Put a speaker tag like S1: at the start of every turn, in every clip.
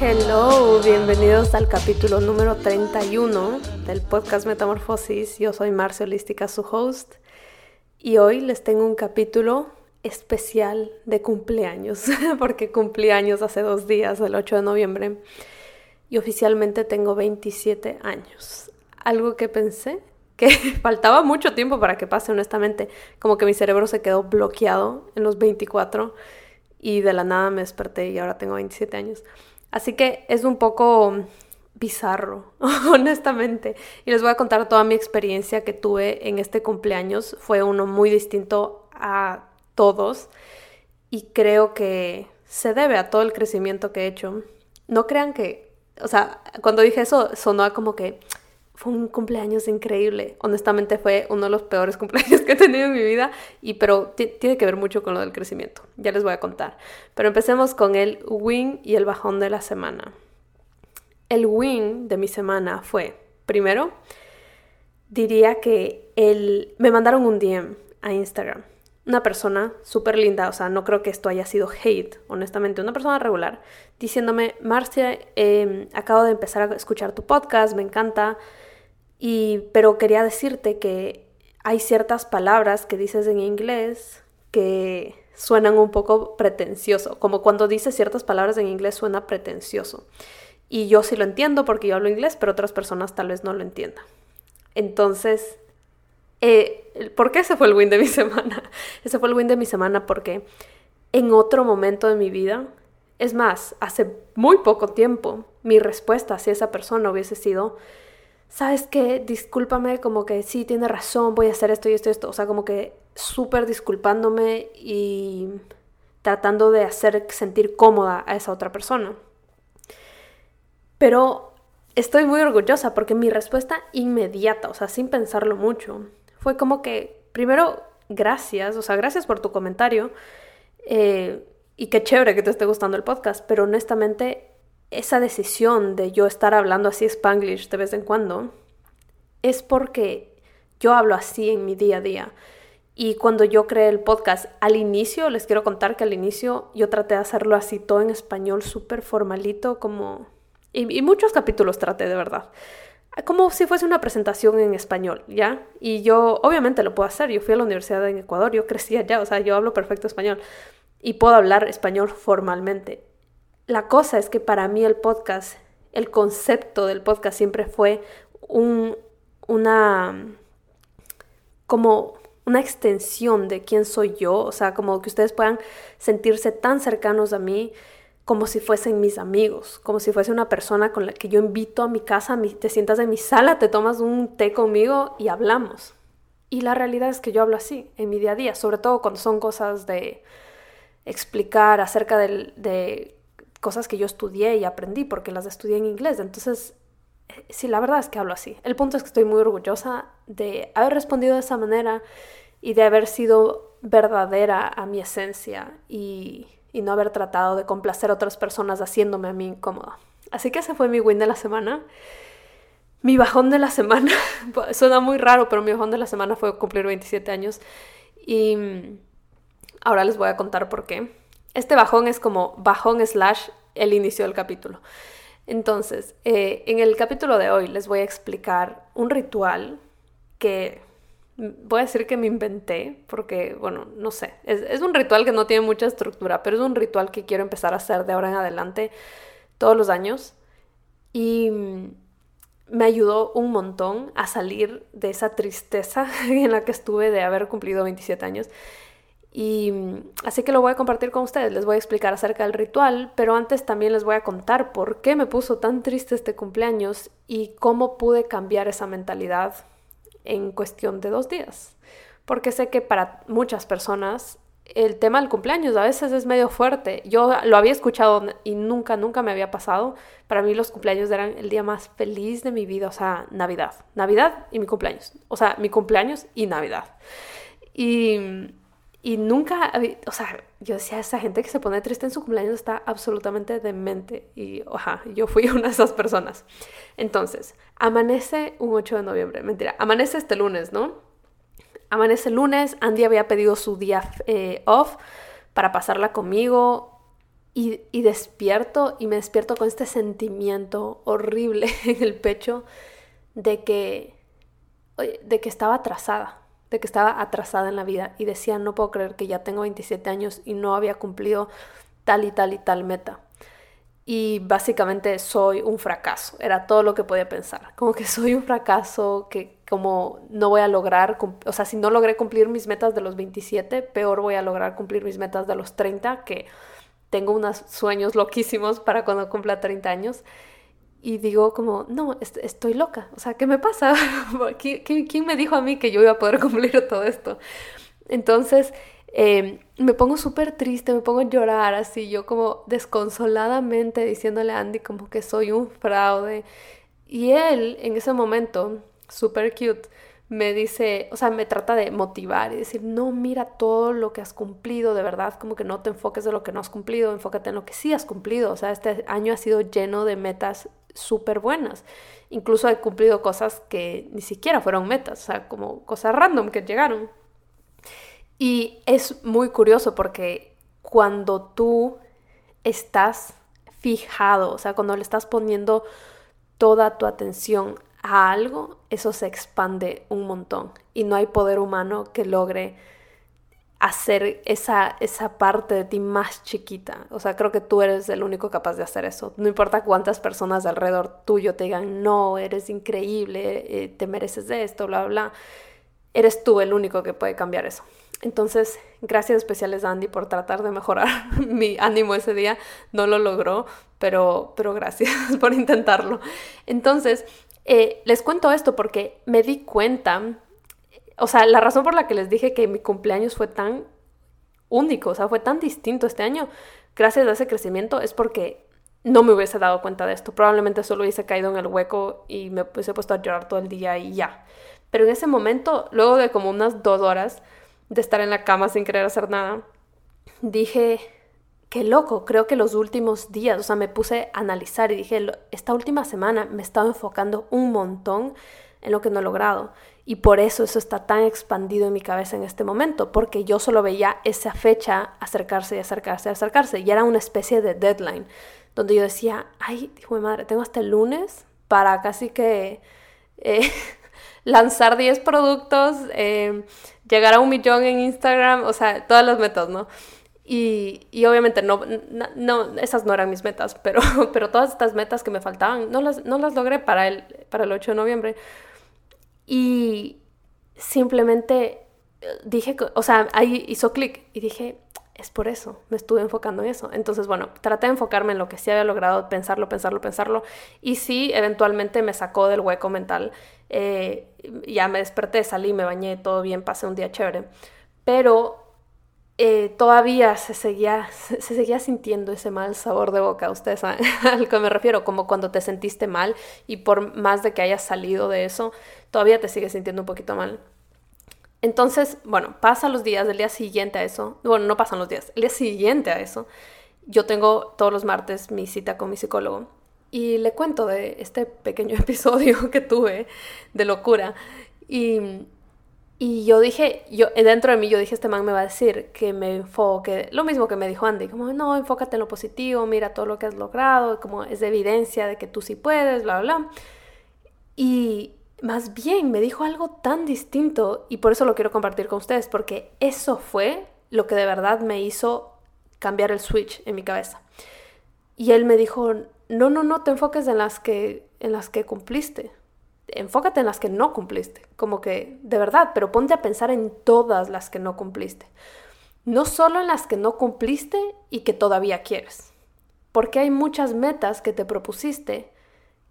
S1: Hello, bienvenidos al capítulo número 31 del podcast Metamorfosis. Yo soy Marcia Holística, su host, y hoy les tengo un capítulo especial de cumpleaños, porque cumplí años hace dos días, el 8 de noviembre, y oficialmente tengo 27 años. Algo que pensé que faltaba mucho tiempo para que pase, honestamente, como que mi cerebro se quedó bloqueado en los 24 y de la nada me desperté y ahora tengo 27 años. Así que es un poco bizarro, honestamente. Y les voy a contar toda mi experiencia que tuve en este cumpleaños. Fue uno muy distinto a todos y creo que se debe a todo el crecimiento que he hecho. No crean que, o sea, cuando dije eso sonó como que fue un cumpleaños increíble. Honestamente fue uno de los peores cumpleaños que he tenido en mi vida, y pero tiene que ver mucho con lo del crecimiento. Ya les voy a contar. Pero empecemos con el win y el bajón de la semana. El win de mi semana fue, primero, diría que el, me mandaron un DM a Instagram una persona súper linda, o sea, no creo que esto haya sido hate, honestamente, una persona regular, diciéndome, Marcia, em, acabo de empezar a escuchar tu podcast, me encanta, pero quería decirte que hay ciertas palabras que dices en inglés que suenan un poco pretencioso, como cuando dices ciertas palabras en inglés suena pretencioso. Y yo sí lo entiendo porque yo hablo inglés, pero otras personas tal vez no lo entiendan. Entonces, eh, ¿Por qué ese fue el win de mi semana? Ese fue el win de mi semana porque en otro momento de mi vida, es más, hace muy poco tiempo, mi respuesta hacia esa persona hubiese sido, ¿sabes qué? Discúlpame, como que sí, tiene razón, voy a hacer esto y esto y esto. O sea, como que súper disculpándome y tratando de hacer sentir cómoda a esa otra persona. Pero estoy muy orgullosa porque mi respuesta inmediata, o sea, sin pensarlo mucho, fue como que, primero, gracias, o sea, gracias por tu comentario. Eh, y qué chévere que te esté gustando el podcast, pero honestamente esa decisión de yo estar hablando así spanglish de vez en cuando es porque yo hablo así en mi día a día. Y cuando yo creé el podcast, al inicio, les quiero contar que al inicio yo traté de hacerlo así todo en español, súper formalito, como... y, muchos capítulos traté de verdad como si fuese una presentación en español, ¿ya? Y yo obviamente lo puedo hacer, yo fui a la universidad en Ecuador, yo crecí allá, o sea, yo hablo perfecto español y puedo hablar español formalmente. La cosa es que para mí el podcast, el concepto del podcast siempre fue un, una, como una extensión de quién soy yo, o sea, como que ustedes puedan sentirse tan cercanos a mí, como si fuesen mis amigos, como si fuese una persona con la que yo invito a mi casa, te sientas en mi sala, te tomas un té conmigo y hablamos. Y la realidad es que yo hablo así en mi día a día, sobre todo cuando son cosas de explicar acerca de, cosas que yo estudié y aprendí porque las estudié en inglés. Entonces, eh, sí, la verdad es que hablo así. El punto es que estoy muy orgullosa de haber respondido de esa manera y de haber sido verdadera a mi esencia y y no haber tratado de complacer a otras personas haciéndome a mí incómoda. Así que ese fue mi win de la semana. Mi bajón de la semana, suena muy raro, pero mi bajón de la semana fue cumplir 27 años y mm, ahora les voy a contar por qué. Este bajón es como bajón slash el inicio del capítulo. Entonces, eh, en el capítulo de hoy les voy a explicar un ritual que voy a decir que me inventé, porque, bueno, no sé, es, un ritual que no tiene mucha estructura, pero es un ritual que quiero empezar a hacer de ahora en adelante todos los años. Y me ayudó un montón a salir de esa tristeza en la que estuve de haber cumplido 27 años. Y así que lo voy a compartir con ustedes, les voy a explicar acerca del ritual, pero antes también les voy a contar por qué me puso tan triste este cumpleaños y cómo pude cambiar esa mentalidad en cuestión de dos días. Porque sé que para muchas personas el tema del cumpleaños a veces es medio fuerte. Yo lo había escuchado y nunca, nunca me había pasado. Para mí los cumpleaños eran el día más feliz de mi vida, o sea, Navidad. Navidad y mi cumpleaños. O sea, mi cumpleaños y Navidad. Y, y nunca, o sea, yo decía, esa gente que se pone triste en su cumpleaños está absolutamente demente. Y, oja, yo fui una de esas personas. Entonces, amanece un 8 de noviembre. Mentira, amanece este lunes, ¿no? Amanece el lunes. Andy había pedido su día eh, off para pasarla conmigo. Y, y despierto y me despierto con este sentimiento horrible en el pecho de que, de que estaba atrasada, de que estaba atrasada en la vida y decía, no puedo creer que ya tengo 27 años y no había cumplido tal y tal y tal meta y básicamente soy un fracaso, era todo lo que podía pensar, como que soy un fracaso, que como no voy a lograr, o sea, si no logré cumplir mis metas de los 27, peor voy a lograr cumplir mis metas de los 30, que tengo unos sueños loquísimos para cuando cumpla 30 años. Y digo como, no, estoy loca, o sea, ¿qué me pasa? ¿Quién me dijo a mí que yo iba a poder cumplir todo esto? Entonces, Em, me pongo súper triste, me pongo a llorar así, yo como desconsoladamente diciéndole a Andy como que soy un fraude. Y él en ese momento, súper cute, me dice, o sea, me trata de motivar y decir, no, mira todo lo que has cumplido, de verdad, como que no te enfoques en lo que no has cumplido, enfócate en lo que sí has cumplido. O sea, este año ha sido lleno de metas súper buenas. Incluso he cumplido cosas que ni siquiera fueron metas, o sea, como cosas random que llegaron. Y es muy curioso porque cuando tú estás fijado, o sea, cuando le estás poniendo toda tu atención a algo, eso se expande un montón. Y no hay poder humano que logre hacer esa, esa parte de ti más chiquita. O sea, creo que tú eres el único capaz de hacer eso. No importa cuántas personas alrededor tuyo te digan, no, eres increíble, eh, te mereces de esto, bla, bla. Eres tú el único que puede cambiar eso. Entonces, gracias especiales a Andy por tratar de mejorar mi ánimo ese día. No lo logró, pero, pero gracias por intentarlo. Entonces, eh, les cuento esto porque me di cuenta, o sea, la razón por la que les dije que mi cumpleaños fue tan único, o sea, fue tan distinto este año, gracias a ese crecimiento, es porque no me hubiese dado cuenta de esto. Probablemente solo hubiese caído en el hueco y me hubiese puesto a llorar todo el día y ya. Pero en ese momento, luego de como unas dos horas, de estar en la cama sin querer hacer nada, dije, qué loco, creo que los últimos días, o sea, me puse a analizar y dije, esta última semana me he estado enfocando un montón en lo que no he logrado. Y por eso eso está tan expandido en mi cabeza en este momento, porque yo solo veía esa fecha acercarse y acercarse y acercarse. Y era una especie de deadline, donde yo decía, ay, hijo de madre, tengo hasta el lunes para casi que eh, lanzar 10 productos, eh, llegar a un millón en Instagram, o sea, todas las metas, ¿no? Y, y obviamente no, no, esas no eran mis metas, pero, pero todas estas metas que me faltaban, no las, no las logré para el, para el 8 de noviembre. Y simplemente dije, o sea, ahí hizo clic y dije, es por eso, me estuve enfocando en eso. Entonces, bueno, traté de enfocarme en lo que sí había logrado, pensarlo, pensarlo, pensarlo. Y sí, eventualmente me sacó del hueco mental. Eh, ya me desperté, salí, me bañé, todo bien, pasé un día chévere. Pero eh, todavía se seguía, se, seguía sintiendo ese mal sabor de boca. Ustedes saben al que me refiero, como cuando te sentiste mal y por más de que hayas salido de eso, todavía te sigues sintiendo un poquito mal. Entonces, bueno, pasan los días, del día siguiente a eso, bueno, no pasan los días, el día siguiente a eso, yo tengo todos los martes mi cita con mi psicólogo y le cuento de este pequeño episodio que tuve de locura. Y, y yo dije, yo dentro de mí yo dije, este man me va a decir que me enfoque, lo mismo que me dijo Andy, como, no, enfócate en lo positivo, mira todo lo que has logrado, como es de evidencia de que tú sí puedes, bla, bla. Y, más bien me dijo algo tan distinto y por eso lo quiero compartir con ustedes, porque eso fue lo que de verdad me hizo cambiar el switch en mi cabeza. Y él me dijo, no, no, no te enfoques en las que, en las que cumpliste. Enfócate en las que no cumpliste. Como que, de verdad, pero ponte a pensar en todas las que no cumpliste. No solo en las que no cumpliste y que todavía quieres. Porque hay muchas metas que te propusiste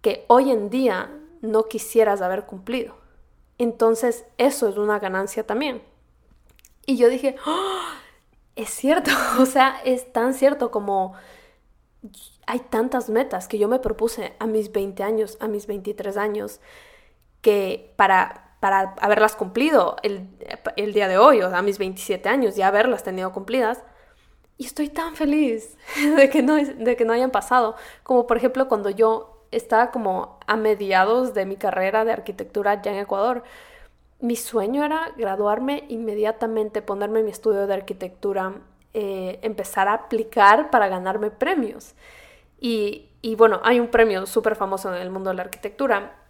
S1: que hoy en día no quisieras haber cumplido. Entonces eso es una ganancia también. Y yo dije, ¡Oh! es cierto, o sea, es tan cierto como hay tantas metas que yo me propuse a mis 20 años, a mis 23 años, que para, para haberlas cumplido el, el día de hoy, o a mis 27 años, ya haberlas tenido cumplidas, y estoy tan feliz de que no, de que no hayan pasado, como por ejemplo cuando yo estaba como a mediados de mi carrera de arquitectura ya en Ecuador. Mi sueño era graduarme inmediatamente, ponerme mi estudio de arquitectura eh, empezar a aplicar para ganarme premios. Y, y bueno, hay un premio súper famoso en el mundo de la arquitectura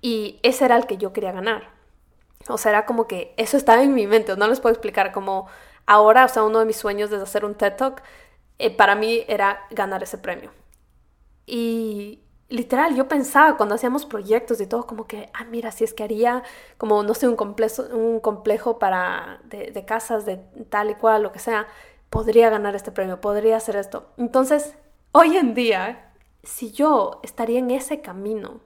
S1: y ese era el que yo quería ganar. O sea, era como que eso estaba en mi mente, no les puedo explicar como ahora, o sea, uno de mis sueños de hacer un TED Talk, eh, para mí era ganar ese premio. Y literal, yo pensaba cuando hacíamos proyectos y todo, como que, ah, mira, si es que haría como, no sé, un complejo, un complejo para, de, de casas de tal y cual, lo que sea, podría ganar este premio, podría hacer esto. Entonces, hoy en día, si yo estaría en ese camino,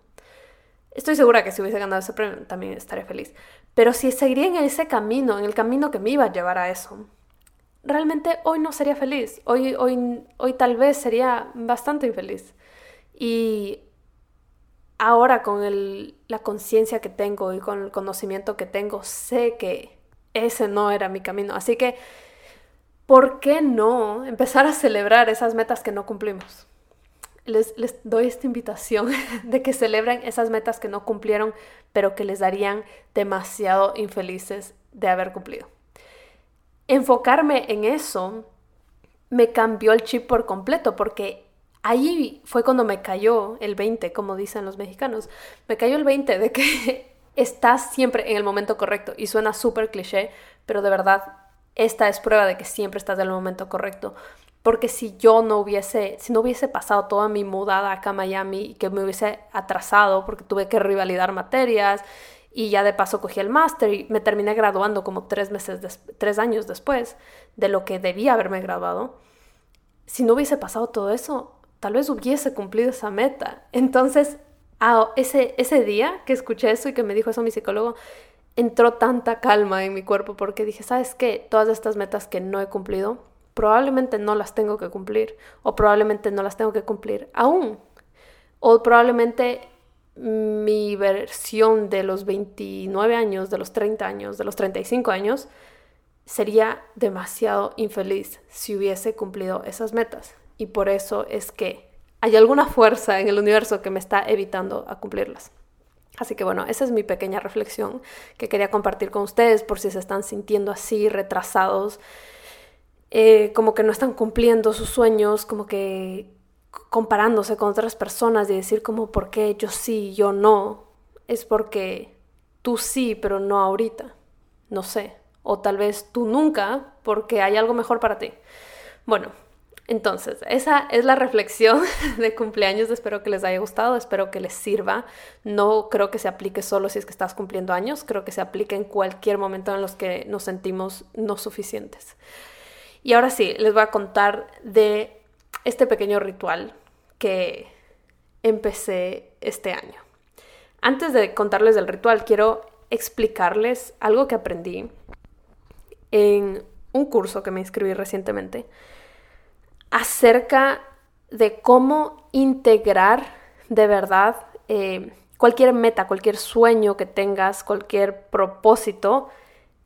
S1: estoy segura que si hubiese ganado ese premio también estaría feliz, pero si seguiría en ese camino, en el camino que me iba a llevar a eso, realmente hoy no sería feliz, hoy, hoy, hoy tal vez sería bastante infeliz. Y ahora con la conciencia que tengo y con el conocimiento que tengo, sé que ese no era mi camino. Así que, ¿por qué no empezar a celebrar esas metas que no cumplimos? Les, doy esta invitación de que celebren esas metas que no cumplieron, pero que les darían demasiado infelices de haber cumplido. Enfocarme en eso me cambió el chip por completo, porque ahí fue cuando me cayó el 20, como dicen los mexicanos. Me cayó el 20 de que estás siempre en el momento correcto. Y suena súper cliché, pero de verdad, esta es prueba de que siempre estás en el momento correcto. Porque si yo no hubiese, si no hubiese pasado toda mi mudada acá a Miami y que me hubiese atrasado porque tuve que rivalidar materias y ya de paso cogí el máster y me terminé graduando como tres meses, tres años después de lo que debía haberme graduado. Si no hubiese pasado todo eso, tal vez hubiese cumplido esa meta. Entonces, ese, ese día que escuché eso y que me dijo eso mi psicólogo, entró tanta calma en mi cuerpo porque dije, ¿sabes qué? Todas estas metas que no he cumplido, probablemente no las tengo que cumplir o probablemente no las tengo que cumplir aún. O probablemente mi versión de los 29 años, de los 30 años, de los 35 años, sería demasiado infeliz si hubiese cumplido esas metas y por eso es que hay alguna fuerza en el universo que me está evitando a cumplirlas. Así que bueno, esa es mi pequeña reflexión que quería compartir con ustedes por si se están sintiendo así, retrasados, eh, como que no están cumpliendo sus sueños, como que comparándose con otras personas y decir como, ¿por qué yo sí, yo no? Es porque tú sí, pero no ahorita. No sé. O tal vez tú nunca, porque hay algo mejor para ti. Bueno, entonces, esa es la reflexión de cumpleaños. Espero que les haya gustado, espero que les sirva. No creo que se aplique solo si es que estás cumpliendo años, creo que se aplique en cualquier momento en los que nos sentimos no suficientes. Y ahora sí, les voy a contar de este pequeño ritual que empecé este año. Antes de contarles del ritual, quiero explicarles algo que aprendí en un curso que me inscribí recientemente acerca de cómo integrar de verdad eh, cualquier meta, cualquier sueño que tengas, cualquier propósito,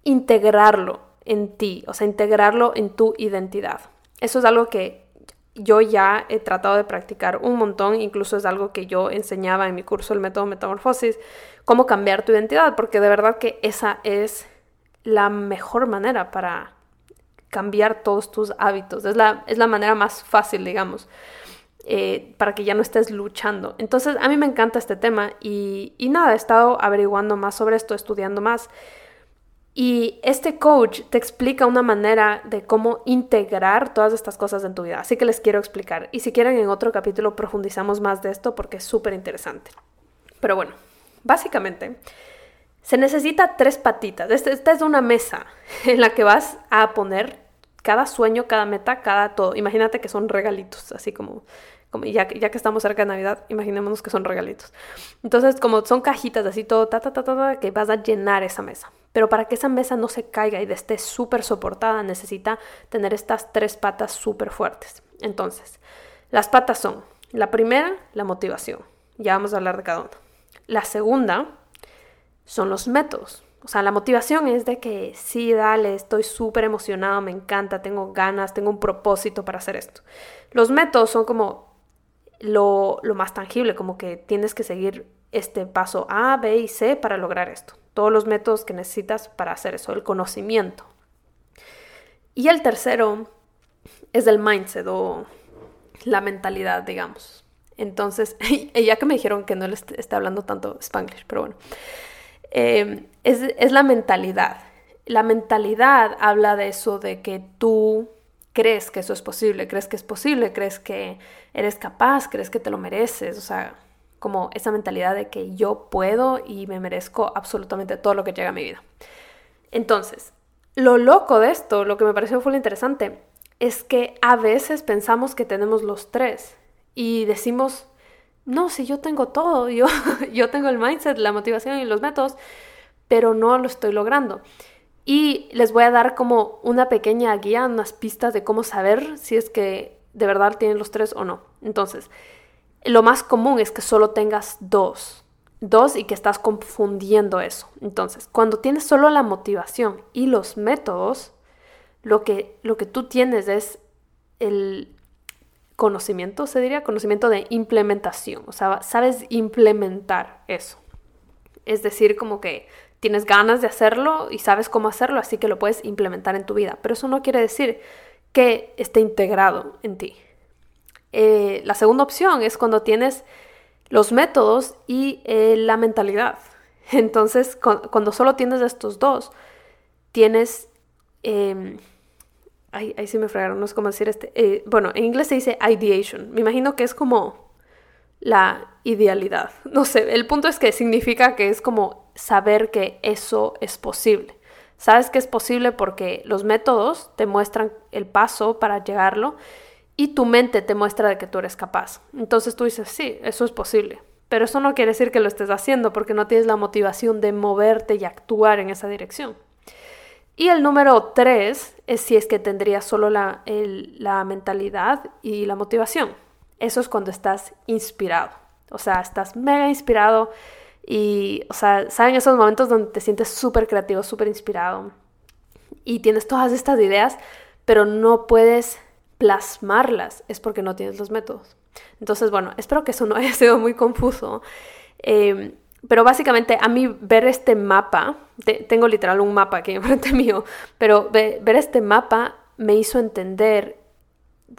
S1: integrarlo en ti, o sea, integrarlo en tu identidad. Eso es algo que yo ya he tratado de practicar un montón, incluso es algo que yo enseñaba en mi curso El método Metamorfosis, cómo cambiar tu identidad, porque de verdad que esa es la mejor manera para cambiar todos tus hábitos. Es la, es la manera más fácil, digamos, eh, para que ya no estés luchando. Entonces, a mí me encanta este tema y, y nada, he estado averiguando más sobre esto, estudiando más. Y este coach te explica una manera de cómo integrar todas estas cosas en tu vida. Así que les quiero explicar. Y si quieren, en otro capítulo profundizamos más de esto porque es súper interesante. Pero bueno, básicamente se necesita tres patitas. Esta, es una mesa en la que vas a poner cada sueño, cada meta, cada todo. Imagínate que son regalitos, así como, como ya, ya que estamos cerca de Navidad, imaginémonos que son regalitos. Entonces, como son cajitas así todo, ta, ta, ta, ta, que vas a llenar esa mesa. Pero para que esa mesa no se caiga y esté súper soportada, necesita tener estas tres patas súper fuertes. Entonces, las patas son, la primera, la motivación. Ya vamos a hablar de cada una. La segunda son los métodos. O sea, la motivación es de que sí, dale, estoy súper emocionado, me encanta, tengo ganas, tengo un propósito para hacer esto. Los métodos son como lo, lo más tangible, como que tienes que seguir este paso A, B y C para lograr esto. Todos los métodos que necesitas para hacer eso, el conocimiento. Y el tercero es el mindset o la mentalidad, digamos. Entonces, ya que me dijeron que no les esté hablando tanto spanglish, pero bueno, eh, es, es la mentalidad. La mentalidad habla de eso, de que tú crees que eso es posible, crees que es posible, crees que eres capaz, crees que te lo mereces, o sea, como esa mentalidad de que yo puedo y me merezco absolutamente todo lo que llega a mi vida. Entonces, lo loco de esto, lo que me pareció fue interesante, es que a veces pensamos que tenemos los tres y decimos, no, si yo tengo todo, yo, yo tengo el mindset, la motivación y los métodos, pero no lo estoy logrando. Y les voy a dar como una pequeña guía, unas pistas de cómo saber si es que de verdad tienen los tres o no. Entonces, lo más común es que solo tengas dos. Dos y que estás confundiendo eso. Entonces, cuando tienes solo la motivación y los métodos, lo que, lo que tú tienes es el conocimiento, se diría, conocimiento de implementación. O sea, sabes implementar eso. Es decir, como que tienes ganas de hacerlo y sabes cómo hacerlo, así que lo puedes implementar en tu vida. Pero eso no quiere decir que esté integrado en ti. Eh, la segunda opción es cuando tienes los métodos y eh, la mentalidad. Entonces, cuando solo tienes estos dos, tienes... Em, ahí, sí me fregaron, no sé cómo decir este. Eh, bueno, en inglés se dice ideation. Me imagino que es como la idealidad. No sé, el punto es que significa que es como saber que eso es posible. Sabes que es posible porque los métodos te muestran el paso para llegarlo y tu mente te muestra de que tú eres capaz. Entonces tú dices, sí, eso es posible. Pero eso no quiere decir que lo estés haciendo porque no tienes la motivación de moverte y actuar en esa dirección. Y el número tres es si es que tendrías solo la, la mentalidad y la motivación. Eso es cuando estás inspirado. O sea, estás mega inspirado y, o sea, ¿saben esos momentos donde te sientes súper creativo, súper inspirado? Y tienes todas estas ideas, pero no puedes plasmarlas, es porque no tienes los métodos. Entonces, bueno, espero que eso no haya sido muy confuso. Em, pero básicamente a mí ver este mapa, tengo literal un mapa aquí enfrente mío, pero ver este mapa me hizo entender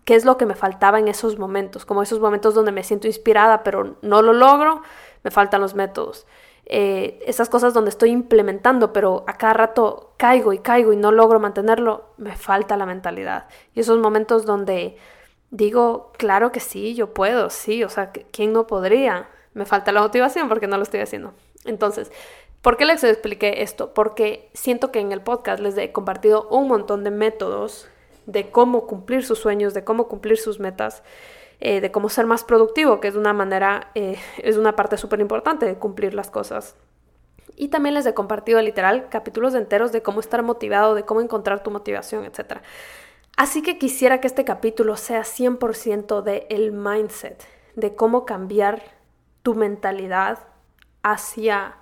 S1: qué es lo que me faltaba en esos momentos, como esos momentos donde me siento inspirada pero no lo logro, me faltan los métodos. Eh, esas cosas donde estoy implementando, pero a cada rato caigo y caigo y no logro mantenerlo, me falta la mentalidad. Y esos momentos donde digo, claro que sí, yo puedo, sí, o sea, ¿quién no podría? Me falta la motivación porque no lo estoy haciendo. Entonces, ¿por qué les expliqué esto? Porque siento que en el podcast les he compartido un montón de métodos de cómo cumplir sus sueños, de cómo cumplir sus metas. Eh, de cómo ser más productivo, que es una manera, eh, es una parte súper importante de cumplir las cosas. Y también les he compartido literal capítulos enteros de cómo estar motivado, de cómo encontrar tu motivación, etc. Así que quisiera que este capítulo sea 100% de el mindset, de cómo cambiar tu mentalidad hacia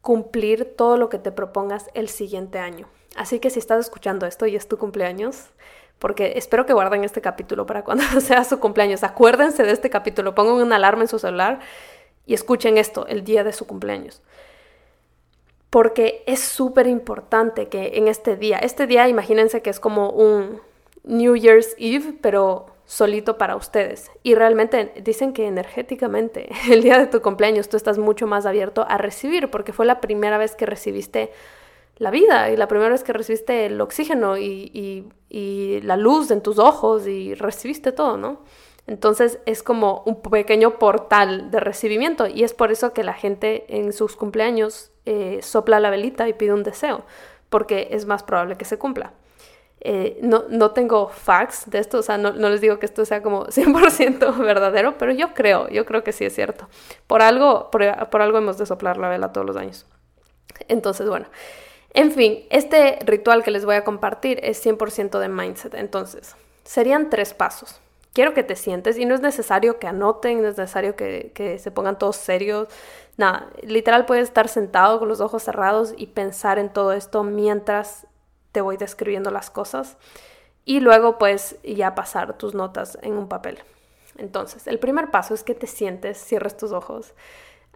S1: cumplir todo lo que te propongas el siguiente año. Así que si estás escuchando esto y es tu cumpleaños, porque espero que guarden este capítulo para cuando sea su cumpleaños. Acuérdense de este capítulo, pongan una alarma en su celular y escuchen esto el día de su cumpleaños. Porque es súper importante que en este día, este día imagínense que es como un New Year's Eve, pero solito para ustedes. Y realmente dicen que energéticamente el día de tu cumpleaños tú estás mucho más abierto a recibir, porque fue la primera vez que recibiste la vida y la primera vez que recibiste el oxígeno y, la luz en tus ojos y recibiste todo, ¿no? Entonces es como un pequeño portal de recibimiento y es por eso que la gente en sus cumpleaños eh, sopla la velita y pide un deseo, porque es más probable que se cumpla. Eh, no, no, tengo facts de esto, o sea, no, les digo que esto sea como 100% verdadero, pero yo creo, yo creo que sí es cierto. Por algo, por, por algo hemos de soplar la vela todos los años. Entonces, bueno, en fin, este ritual que les voy a compartir es 100% de mindset. Entonces, serían tres pasos. Quiero que te sientes y no es necesario que anoten, no es necesario que, se pongan todos serios. Nada, literal puedes estar sentado con los ojos cerrados y pensar en todo esto mientras te voy describiendo las cosas y luego pues ya pasar tus notas en un papel. Entonces, el primer paso es que te sientes, cierres tus ojos,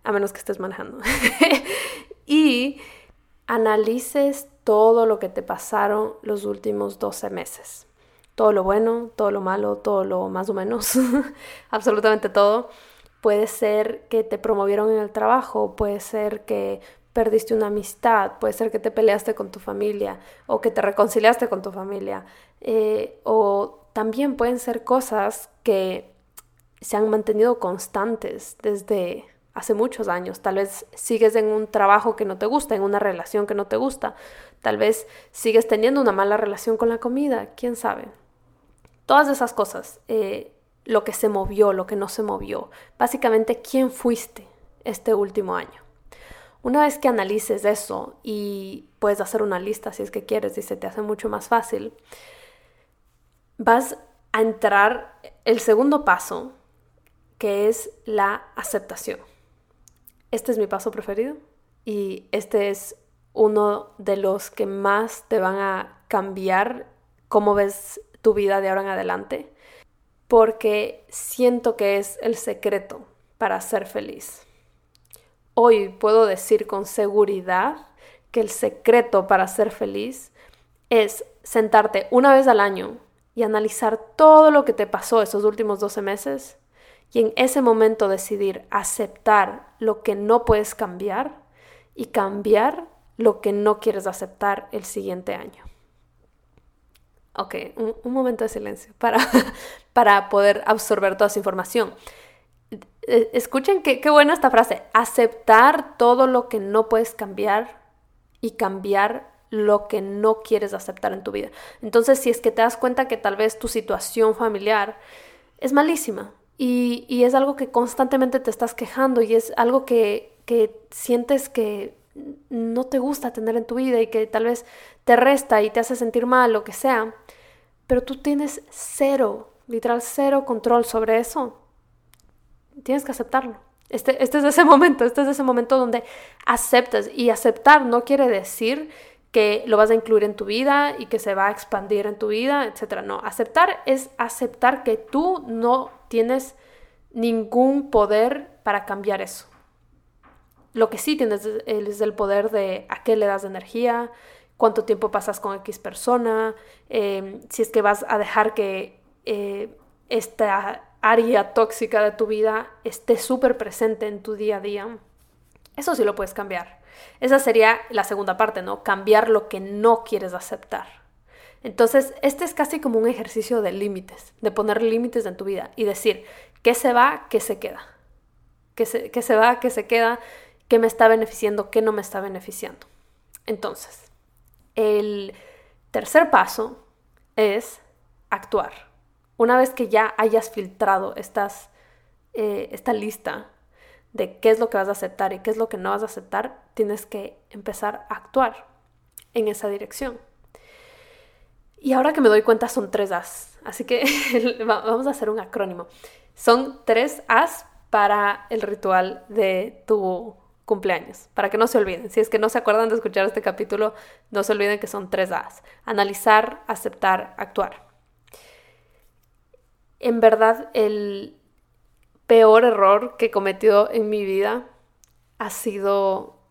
S1: a menos que estés manejando. y analices todo lo que te pasaron los últimos 12 meses. todo lo bueno, todo lo malo, todo lo más o menos, absolutamente todo. Puede ser que te promovieron en el trabajo, puede ser que perdiste una amistad, puede ser que te peleaste con tu familia o que te reconciliaste con tu familia. Eh, o también pueden ser cosas que se han mantenido constantes desde hace muchos años. Tal vez sigues en un trabajo que no te gusta, en una relación que no te gusta. Tal vez sigues teniendo una mala relación con la comida, quién sabe. Todas esas cosas, eh, lo que se movió, lo que no se movió. Básicamente, ¿quién fuiste este último año? Una vez que analices eso y puedes hacer una lista si es que quieres y se te hace mucho más fácil, vas a entrar el segundo paso, que es la aceptación. Este es mi paso preferido y este es uno de los que más te van a cambiar cómo ves tu vida de ahora en adelante, porque siento que es el secreto para ser feliz. Hoy puedo decir con seguridad que el secreto para ser feliz es sentarte una vez al año y analizar todo lo que te pasó esos últimos 12 meses y en ese momento decidir aceptar lo que no puedes cambiar y cambiar lo que no quieres aceptar el siguiente año. Ok, un, momento de silencio para, para poder absorber toda esa información. Eh, escuchen qué, qué buena esta frase. Aceptar todo lo que no puedes cambiar y cambiar lo que no quieres aceptar en tu vida. Entonces, si es que te das cuenta que tal vez tu situación familiar es malísima y, es algo que constantemente te estás quejando y es algo que, que sientes que no te gusta tener en tu vida y que tal vez te resta y te hace sentir mal, lo que sea, pero tú tienes cero, literal cero control sobre eso, tienes que aceptarlo. Este, este es ese momento, este es ese momento donde aceptas y aceptar no quiere decir que lo vas a incluir en tu vida y que se va a expandir en tu vida, etc. No, aceptar es aceptar que tú no tienes ningún poder para cambiar eso. Lo que sí tienes es el poder de a qué le das energía, cuánto tiempo pasas con X persona, em, si es que vas a dejar que eh, esta área tóxica de tu vida esté súper presente en tu día a día. Eso sí lo puedes cambiar. Esa sería la segunda parte, ¿no? Cambiar lo que no quieres aceptar. Entonces, este es casi como un ejercicio de límites, de poner límites en tu vida y decir qué se va, qué se queda. Qué se, qué se va, qué se queda, qué me está beneficiando, qué no me está beneficiando. Entonces, el tercer paso es actuar. Una vez que ya hayas filtrado estas, eh, esta lista de qué es lo que vas a aceptar y qué es lo que no vas a aceptar, tienes que empezar a actuar en esa dirección. Y ahora que me doy cuenta son tres As, así que vamos a hacer un acrónimo. Son tres As para el ritual de tu cumpleaños, para que no se olviden. Si es que no se acuerdan de escuchar este capítulo, no se olviden que son tres As. Analizar, aceptar, actuar. En verdad, el, peor error que he cometido en mi vida ha sido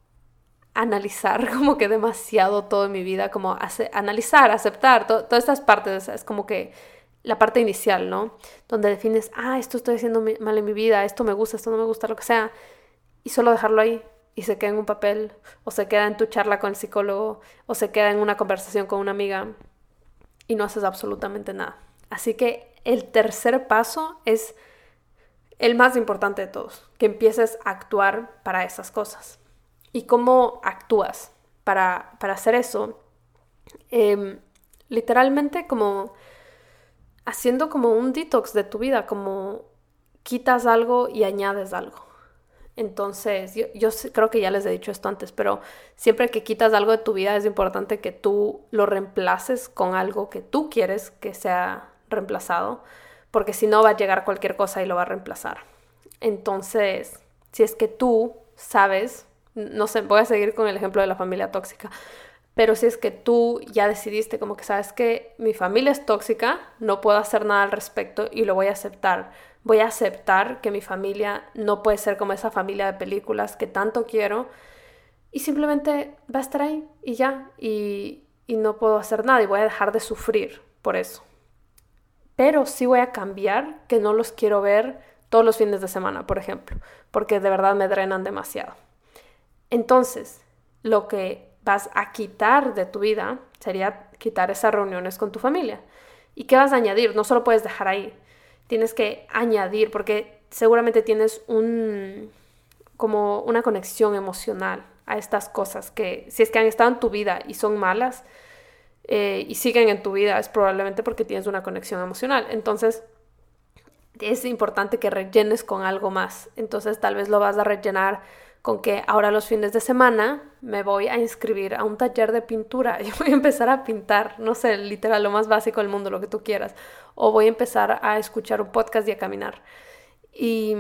S1: analizar como que demasiado todo en mi vida, como analizar, aceptar, todas estas partes, es como que la parte inicial, ¿no? Donde defines, ah, esto estoy haciendo mal en mi vida, esto me gusta, esto no me gusta, lo que sea, y solo dejarlo ahí y se queda en un papel, o se queda en tu charla con el psicólogo, o se queda en una conversación con una amiga y no haces absolutamente nada. Así que el tercer paso es el más importante de todos, que empieces a actuar para esas cosas. ¿Y cómo actúas para, hacer eso? Em, literalmente como haciendo como un detox de tu vida, como quitas algo y añades algo. Entonces, yo, yo, creo que ya les he dicho esto antes, pero siempre que quitas algo de tu vida es importante que tú lo reemplaces con algo que tú quieres que sea reemplazado porque si no va a llegar cualquier cosa y lo va a reemplazar. Entonces, si es que tú sabes, no sé, voy a seguir con el ejemplo de la familia tóxica, pero si es que tú ya decidiste como que sabes que mi familia es tóxica, no puedo hacer nada al respecto y lo voy a aceptar. Voy a aceptar que mi familia no puede ser como esa familia de películas que tanto quiero y simplemente va a estar ahí y ya, y, y no puedo hacer nada y voy a dejar de sufrir por eso. pero sí voy a cambiar que no los quiero ver todos los fines de semana, por ejemplo, porque de verdad me drenan demasiado. Entonces, lo que vas a quitar de tu vida sería quitar esas reuniones con tu familia. ¿Y qué vas a añadir? No solo puedes dejar ahí, tienes que añadir, porque seguramente tienes un como una conexión emocional a estas cosas que si es que han estado en tu vida y son malas eh, y siguen en tu vida es probablemente porque tienes una conexión emocional. Entonces es importante que rellenes con algo más. Entonces tal vez lo vas a rellenar con que ahora los fines de semana me voy a inscribir a un taller de pintura y voy a empezar a pintar, no sé, literal, lo más básico del mundo, lo que tú quieras. O voy a empezar a escuchar un podcast y a caminar. Y,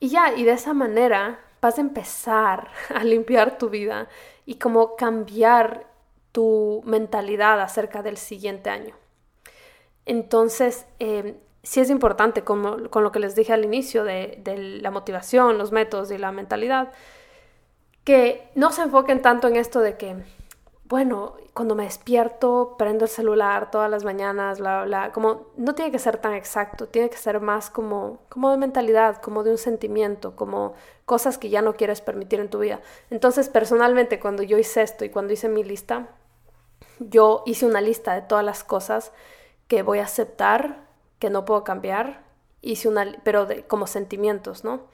S1: y ya, y de esa manera vas a empezar a limpiar tu vida y como cambiar tu mentalidad acerca del siguiente año. Entonces, eh, sí es importante, como, con lo que les dije al inicio de, de la motivación, los métodos y la mentalidad, que no se enfoquen tanto en esto de que bueno, cuando me despierto, prendo el celular todas las mañanas, bla, bla, como no tiene que ser tan exacto, tiene que ser más como, como de mentalidad, como de un sentimiento, como cosas que ya no quieres permitir en tu vida. Entonces, personalmente, cuando yo hice esto y cuando hice mi lista, yo hice una lista de todas las cosas que voy a aceptar, que no puedo cambiar, pero como sentimientos, ¿no?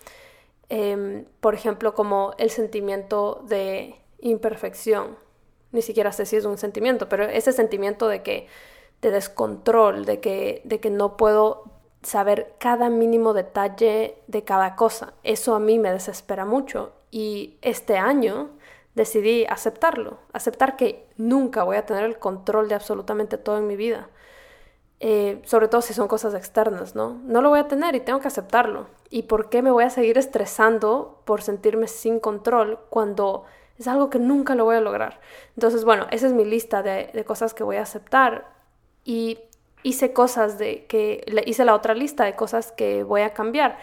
S1: Em, por ejemplo, como el sentimiento de imperfección ni siquiera sé si es un sentimiento, pero ese sentimiento de que, de descontrol, de que, de que no puedo saber cada mínimo detalle de cada cosa, eso a mí me desespera mucho y este año decidí aceptarlo, aceptar que nunca voy a tener el control de absolutamente todo en mi vida. Eh, sobre todo si son cosas externas, ¿no? No lo voy a tener y tengo que aceptarlo. ¿Y por qué me voy a seguir estresando por sentirme sin control cuando es algo que nunca lo voy a lograr. Entonces, bueno, esa es mi lista de, cosas que voy a aceptar. Y hice cosas de que hice la otra lista de cosas que voy a cambiar,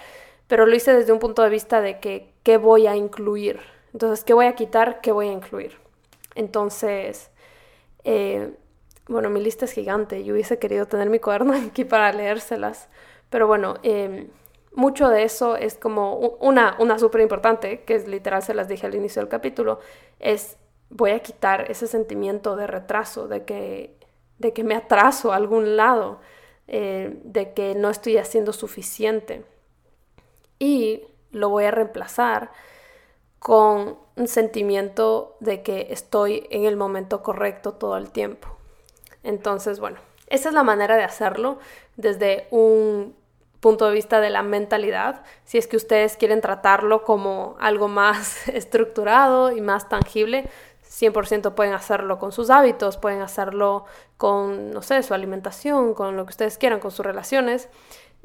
S1: pero lo hice desde un punto de vista de que qué voy a incluir. Entonces, ¿qué voy a quitar? ¿Qué voy a incluir? Entonces, eh, bueno, mi lista es gigante. Yo hubiese querido tener mi cuaderno aquí para leérselas, pero bueno, eh, mucho de eso es como una, una súper importante, que es literal, se las dije al inicio del capítulo, es voy a quitar ese sentimiento de retraso, de que, de que me atraso a algún lado, eh, de que no estoy haciendo suficiente. Y lo voy a reemplazar con un sentimiento de que estoy en el momento correcto todo el tiempo. Entonces, bueno, esa es la manera de hacerlo desde un punto de vista de la mentalidad, si es que ustedes quieren tratarlo como algo más estructurado y más tangible, 100% pueden hacerlo con sus hábitos, pueden hacerlo con, no sé, su alimentación, con lo que ustedes quieran, con sus relaciones.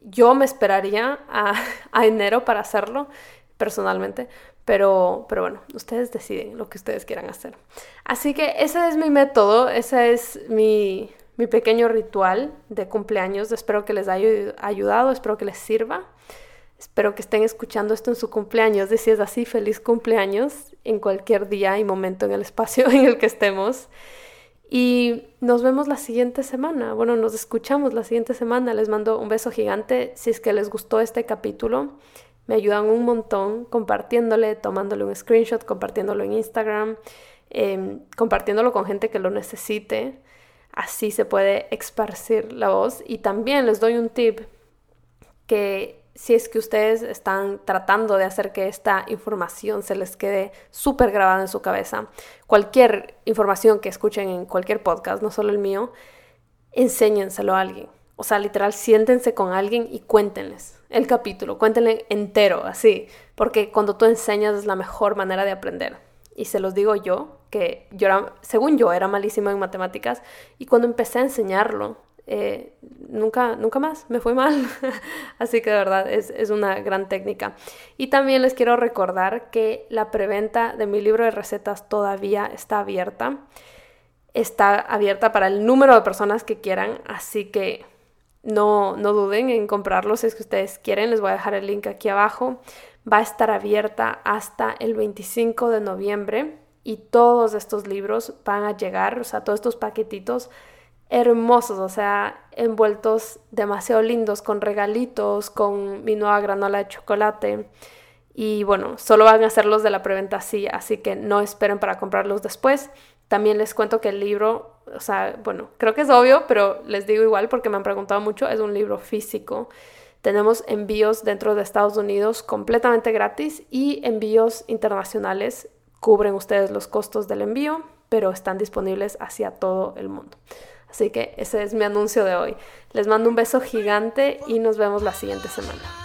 S1: Yo me esperaría a, a enero para hacerlo personalmente, pero, pero bueno, ustedes deciden lo que ustedes quieran hacer. Así que ese es mi método, ese es mi, mi pequeño ritual de cumpleaños. Espero que les haya ayudado, espero que les sirva. Espero que estén escuchando esto en su cumpleaños. Si es así, feliz cumpleaños en cualquier día y momento en el espacio en el que estemos. Y nos vemos la siguiente semana. Bueno, nos escuchamos la siguiente semana. Les mando un beso gigante. Si es que les gustó este capítulo, me ayudan un montón compartiéndole, tomándole un screenshot, compartiéndolo en Instagram, em, compartiéndolo con gente que lo necesite. Así se puede esparcir la voz. Y también les doy un tip que si es que ustedes están tratando de hacer que esta información se les quede súper grabada en su cabeza, cualquier información que escuchen en cualquier podcast, no solo el mío, enséñenselo a alguien. O sea, literal, siéntense con alguien y cuéntenles el capítulo, cuéntenle entero, así, porque cuando tú enseñas es la mejor manera de aprender. Y se los digo yo, que yo era, según yo, era malísima en matemáticas y cuando empecé a enseñarlo, eh, nunca, nunca más me fue mal. Así que de verdad es, es, una gran técnica. Y también les quiero recordar que la preventa de mi libro de recetas todavía está abierta. Está abierta para el número de personas que quieran, así que no, no duden en comprarlo si es que ustedes quieren. Les voy a dejar el link aquí abajo. Va a estar abierta hasta el 25 de noviembre y todos estos libros van a llegar, o sea, todos estos paquetitos hermosos, o sea, envueltos demasiado lindos, con regalitos, con mi nueva granola de chocolate. Y bueno, solo van a ser de la preventa así, así que no esperen para comprarlos después. También les cuento que el libro, o sea, bueno, creo que es obvio, pero les digo igual porque me han preguntado mucho, es un libro físico. Tenemos envíos dentro de Estados Unidos completamente gratis y envíos internacionales cubren ustedes los costos del envío, pero están disponibles hacia todo el mundo. Así que ese es mi anuncio de hoy. Les mando un beso gigante y nos vemos la siguiente semana.